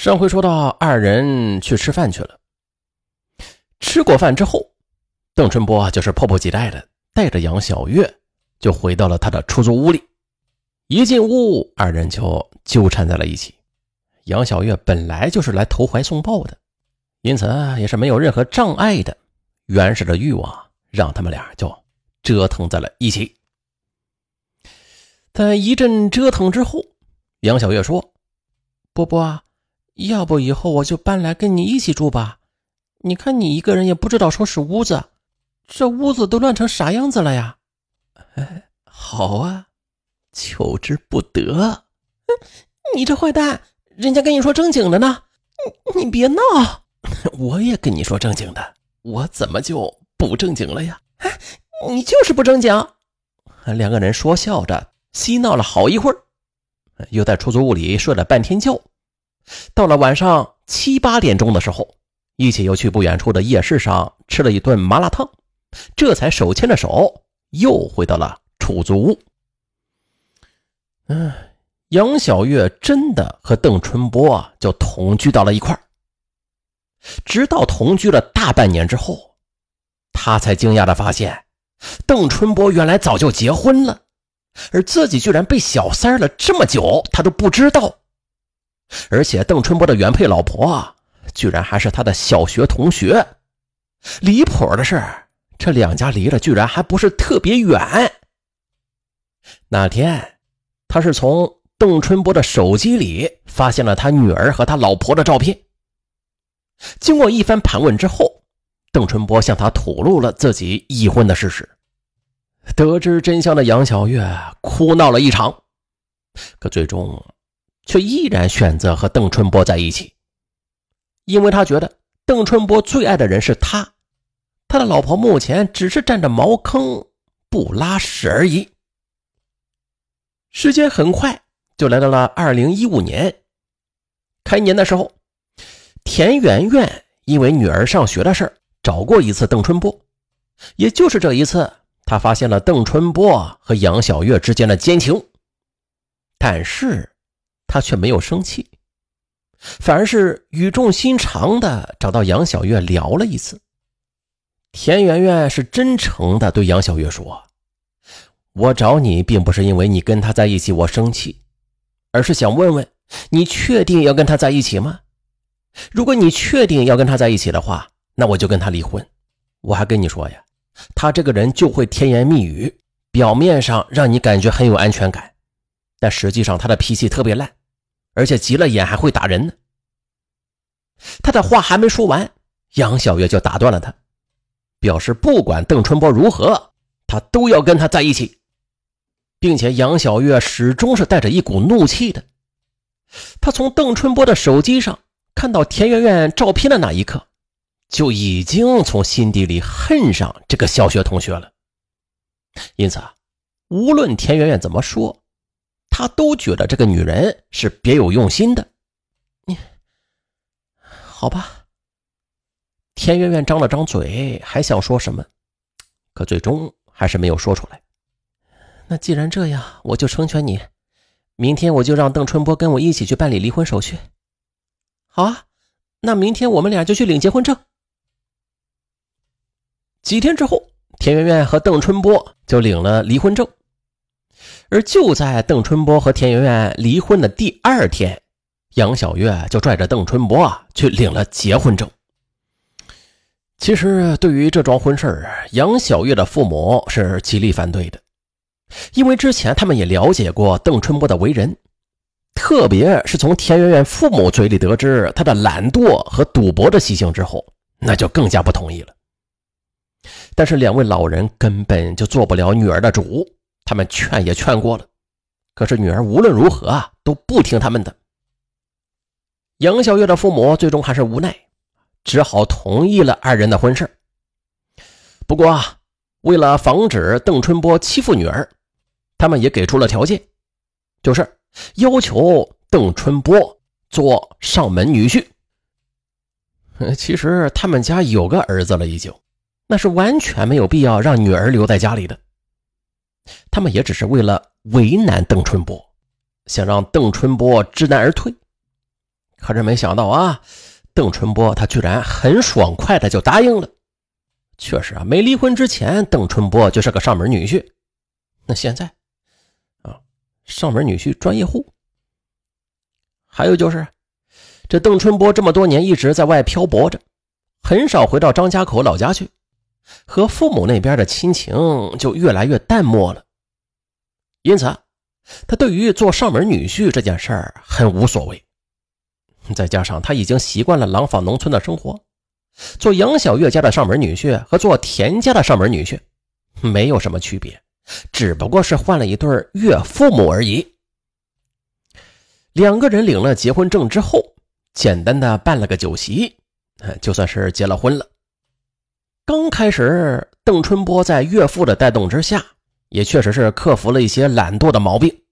上回说到，二人去吃饭去了。吃过饭之后，邓春波就是迫不及待的带着杨小月就回到了他的出租屋里。一进屋，二人就纠缠在了一起。杨小月本来就是来投怀送抱的，因此也是没有任何障碍的。原始的欲望让他们俩就折腾在了一起。在一阵折腾之后，杨小月说：“波波啊。”要不以后我就搬来跟你一起住吧？你看你一个人也不知道收拾屋子，这屋子都乱成啥样子了呀？哎，好啊，求之不得。你这坏蛋，人家跟你说正经的呢，你你别闹。我也跟你说正经的，我怎么就不正经了呀？你就是不正经。两个人说笑着嬉闹了好一会儿，又在出租屋里睡了半天觉。到了晚上七八点钟的时候，一起又去不远处的夜市上吃了一顿麻辣烫，这才手牵着手又回到了出租屋。嗯，杨小月真的和邓春波就同居到了一块儿。直到同居了大半年之后，他才惊讶的发现，邓春波原来早就结婚了，而自己居然被小三了这么久，他都不知道。而且邓春波的原配老婆，居然还是他的小学同学。离谱的是，这两家离了，居然还不是特别远。那天，他是从邓春波的手机里发现了他女儿和他老婆的照片。经过一番盘问之后，邓春波向他吐露了自己已婚的事实。得知真相的杨小月哭闹了一场，可最终。却依然选择和邓春波在一起，因为他觉得邓春波最爱的人是他，他的老婆目前只是占着茅坑不拉屎而已。时间很快就来到了二零一五年，开年的时候，田媛媛因为女儿上学的事找过一次邓春波，也就是这一次，他发现了邓春波和杨小月之间的奸情，但是。他却没有生气，反而是语重心长的找到杨小月聊了一次。田媛媛是真诚的对杨小月说：“我找你并不是因为你跟他在一起我生气，而是想问问你确定要跟他在一起吗？如果你确定要跟他在一起的话，那我就跟他离婚。我还跟你说呀，他这个人就会甜言蜜语，表面上让你感觉很有安全感，但实际上他的脾气特别烂。”而且急了眼还会打人呢。他的话还没说完，杨小月就打断了他，表示不管邓春波如何，他都要跟他在一起，并且杨小月始终是带着一股怒气的。他从邓春波的手机上看到田媛媛照片的那一刻，就已经从心底里恨上这个小学同学了。因此啊，无论田媛媛怎么说。他都觉得这个女人是别有用心的。你好吧？田媛媛张了张嘴，还想说什么，可最终还是没有说出来。那既然这样，我就成全你。明天我就让邓春波跟我一起去办理离婚手续。好啊，那明天我们俩就去领结婚证。几天之后，田媛媛和邓春波就领了离婚证。而就在邓春波和田媛媛离婚的第二天，杨小月就拽着邓春波啊去领了结婚证。其实，对于这桩婚事杨小月的父母是极力反对的，因为之前他们也了解过邓春波的为人，特别是从田媛媛父母嘴里得知他的懒惰和赌博的习性之后，那就更加不同意了。但是两位老人根本就做不了女儿的主。他们劝也劝过了，可是女儿无论如何啊都不听他们的。杨小月的父母最终还是无奈，只好同意了二人的婚事。不过啊，为了防止邓春波欺负女儿，他们也给出了条件，就是要求邓春波做上门女婿。其实他们家有个儿子了，已经，那是完全没有必要让女儿留在家里的。他们也只是为了为难邓春波，想让邓春波知难而退。可是没想到啊，邓春波他居然很爽快的就答应了。确实啊，没离婚之前，邓春波就是个上门女婿。那现在啊，上门女婿专业户。还有就是，这邓春波这么多年一直在外漂泊着，很少回到张家口老家去，和父母那边的亲情就越来越淡漠了。因此，他对于做上门女婿这件事儿很无所谓。再加上他已经习惯了廊坊农村的生活。做杨小月家的上门女婿和做田家的上门女婿没有什么区别，只不过是换了一对岳父母而已。两个人领了结婚证之后，简单的办了个酒席，就算是结了婚了。刚开始，邓春波在岳父的带动之下，也确实是克服了一些懒惰的毛病，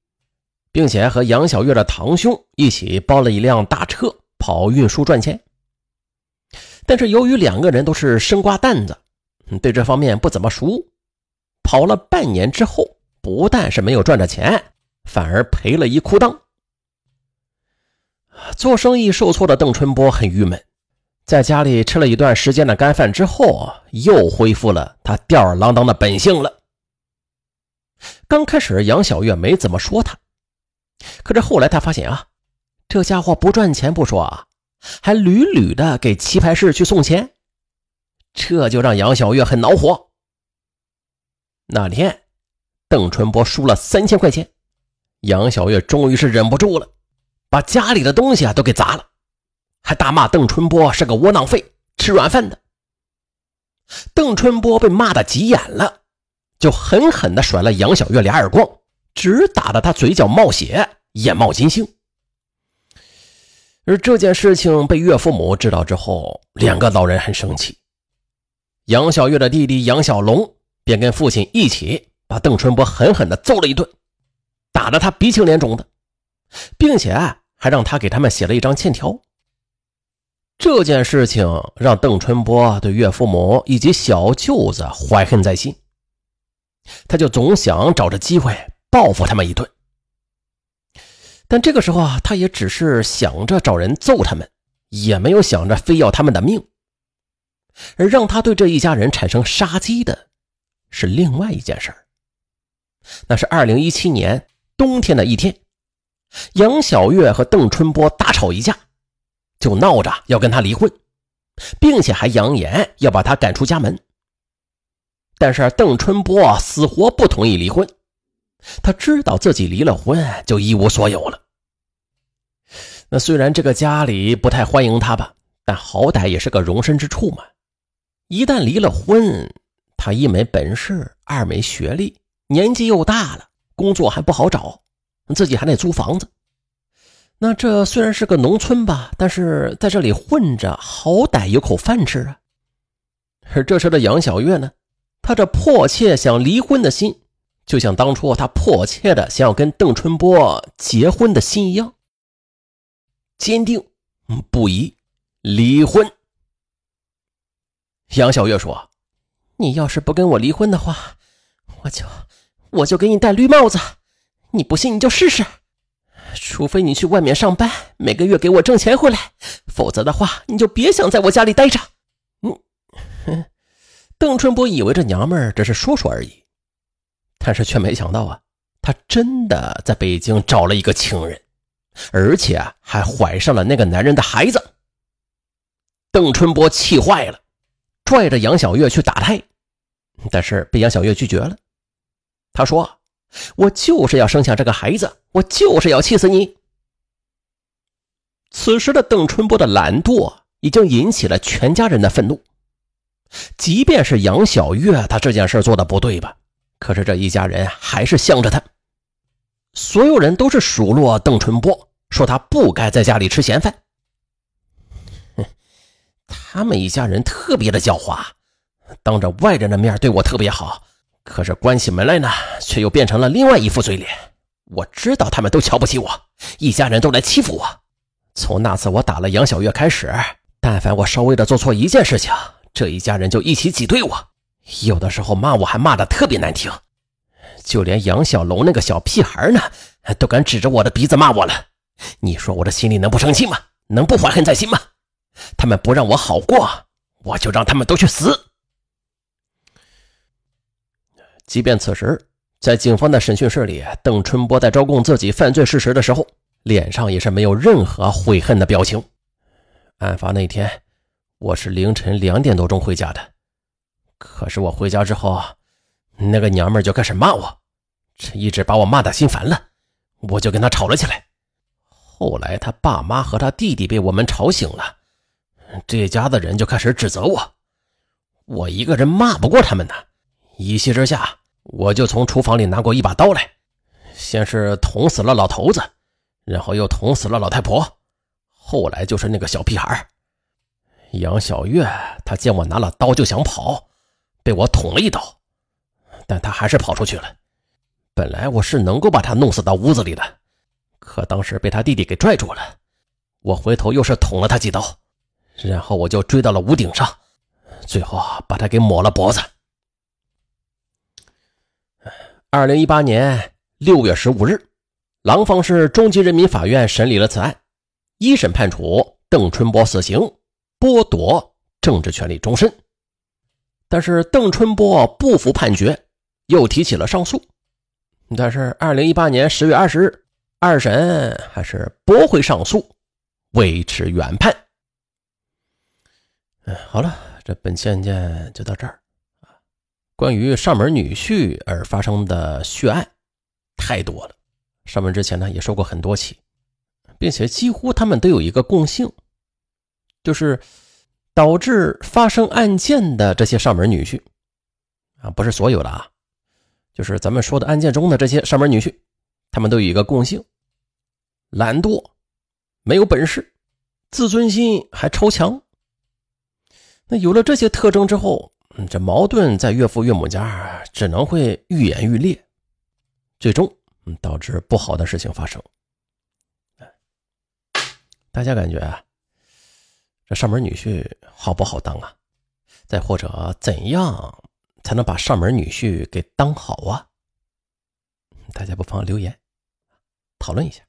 并且和杨小月的堂兄一起包了一辆大车跑运输赚钱。但是由于两个人都是生瓜蛋子，对这方面不怎么熟，跑了半年之后，不但是没有赚着钱，反而赔了一裤裆。做生意受挫的邓春波很郁闷，在家里吃了一段时间的干饭之后，又恢复了他吊儿郎当的本性了。刚开始杨小月没怎么说他，可是后来他发现啊，这家伙不赚钱不说啊。还屡屡的给棋牌室去送钱，这就让杨小月很恼火。那天，邓春波输了三千块钱，杨小月终于是忍不住了，把家里的东西啊都给砸了，还大骂邓春波是个窝囊废，吃软饭的。邓春波被骂的急眼了，就狠狠的甩了杨小月俩耳光，直打得他嘴角冒血，眼冒金星。而这件事情被岳父母知道之后，两个老人很生气。杨小月的弟弟杨小龙便跟父亲一起把邓春波狠狠地揍了一顿，打得他鼻青脸肿的，并且还让他给他们写了一张欠条。这件事情让邓春波对岳父母以及小舅子怀恨在心，他就总想找着机会报复他们一顿。但这个时候啊，他也只是想着找人揍他们，也没有想着非要他们的命。而让他对这一家人产生杀机的，是另外一件事那是二零一七年冬天的一天，杨小月和邓春波大吵一架，就闹着要跟他离婚，并且还扬言要把他赶出家门。但是邓春波死活不同意离婚。他知道自己离了婚就一无所有了。那虽然这个家里不太欢迎他吧，但好歹也是个容身之处嘛。一旦离了婚，他一没本事，二没学历，年纪又大了，工作还不好找，自己还得租房子。那这虽然是个农村吧，但是在这里混着，好歹有口饭吃啊。而这时的杨小月呢，她这迫切想离婚的心。就像当初她迫切的想要跟邓春波结婚的心一样，坚定不移离婚。杨小月说：“你要是不跟我离婚的话，我就我就给你戴绿帽子。你不信你就试试。除非你去外面上班，每个月给我挣钱回来，否则的话，你就别想在我家里待着。”嗯，邓春波以为这娘们儿只是说说而已。但是却没想到啊，她真的在北京找了一个情人，而且还怀上了那个男人的孩子。邓春波气坏了，拽着杨小月去打胎，但是被杨小月拒绝了。他说：“我就是要生下这个孩子，我就是要气死你。”此时的邓春波的懒惰已经引起了全家人的愤怒，即便是杨小月，她这件事做的不对吧？可是这一家人还是向着她，所有人都是数落邓春波，说他不该在家里吃闲饭。哼，他们一家人特别的狡猾，当着外人的面对我特别好，可是关起门来呢，却又变成了另外一副嘴脸。我知道他们都瞧不起我，一家人都来欺负我。从那次我打了杨小月开始，但凡我稍微的做错一件事情，这一家人就一起挤兑我。有的时候骂我还骂的特别难听，就连杨小龙那个小屁孩呢，都敢指着我的鼻子骂我了。你说我这心里能不生气吗？能不怀恨在心吗？他们不让我好过，我就让他们都去死。即便此时在警方的审讯室里，邓春波在招供自己犯罪事实的时候，脸上也是没有任何悔恨的表情。案发那天，我是凌晨两点多钟回家的，可是我回家之后，那个娘们就开始骂我，这一直把我骂的心烦了，我就跟她吵了起来。后来他爸妈和他弟弟被我们吵醒了，这家的人就开始指责我，我一个人骂不过他们呢。一气之下，我就从厨房里拿过一把刀来，先是捅死了老头子，然后又捅死了老太婆，后来就是那个小屁孩杨小月。他见我拿了刀就想跑，被我捅了一刀，但他还是跑出去了。本来我是能够把他弄死到屋子里的。可当时被他弟弟给拽住了，我回头又是捅了他几刀，然后我就追到了屋顶上，最后把他给抹了脖子。二零一八年六月十五日，廊坊市中级人民法院审理了此案，一审判处邓春波死刑，剥夺政治权利终身。但是邓春波不服判决，又提起了上诉。但是二零一八年十月二十日。二审还是驳回上诉，维持原判。嗯，好了，这本期案件就到这儿。关于上门女婿而发生的血案太多了，上门之前呢也说过很多起，并且几乎他们都有一个共性，就是导致发生案件的这些上门女婿啊，不是所有的啊，就是咱们说的案件中的这些上门女婿。他们都有一个共性：懒惰、没有本事、自尊心还超强。那有了这些特征之后，这矛盾在岳父岳母家只能会愈演愈烈，最终导致不好的事情发生。大家感觉，这上门女婿好不好当啊？再或者怎样才能把上门女婿给当好啊？大家不妨留言讨论一下。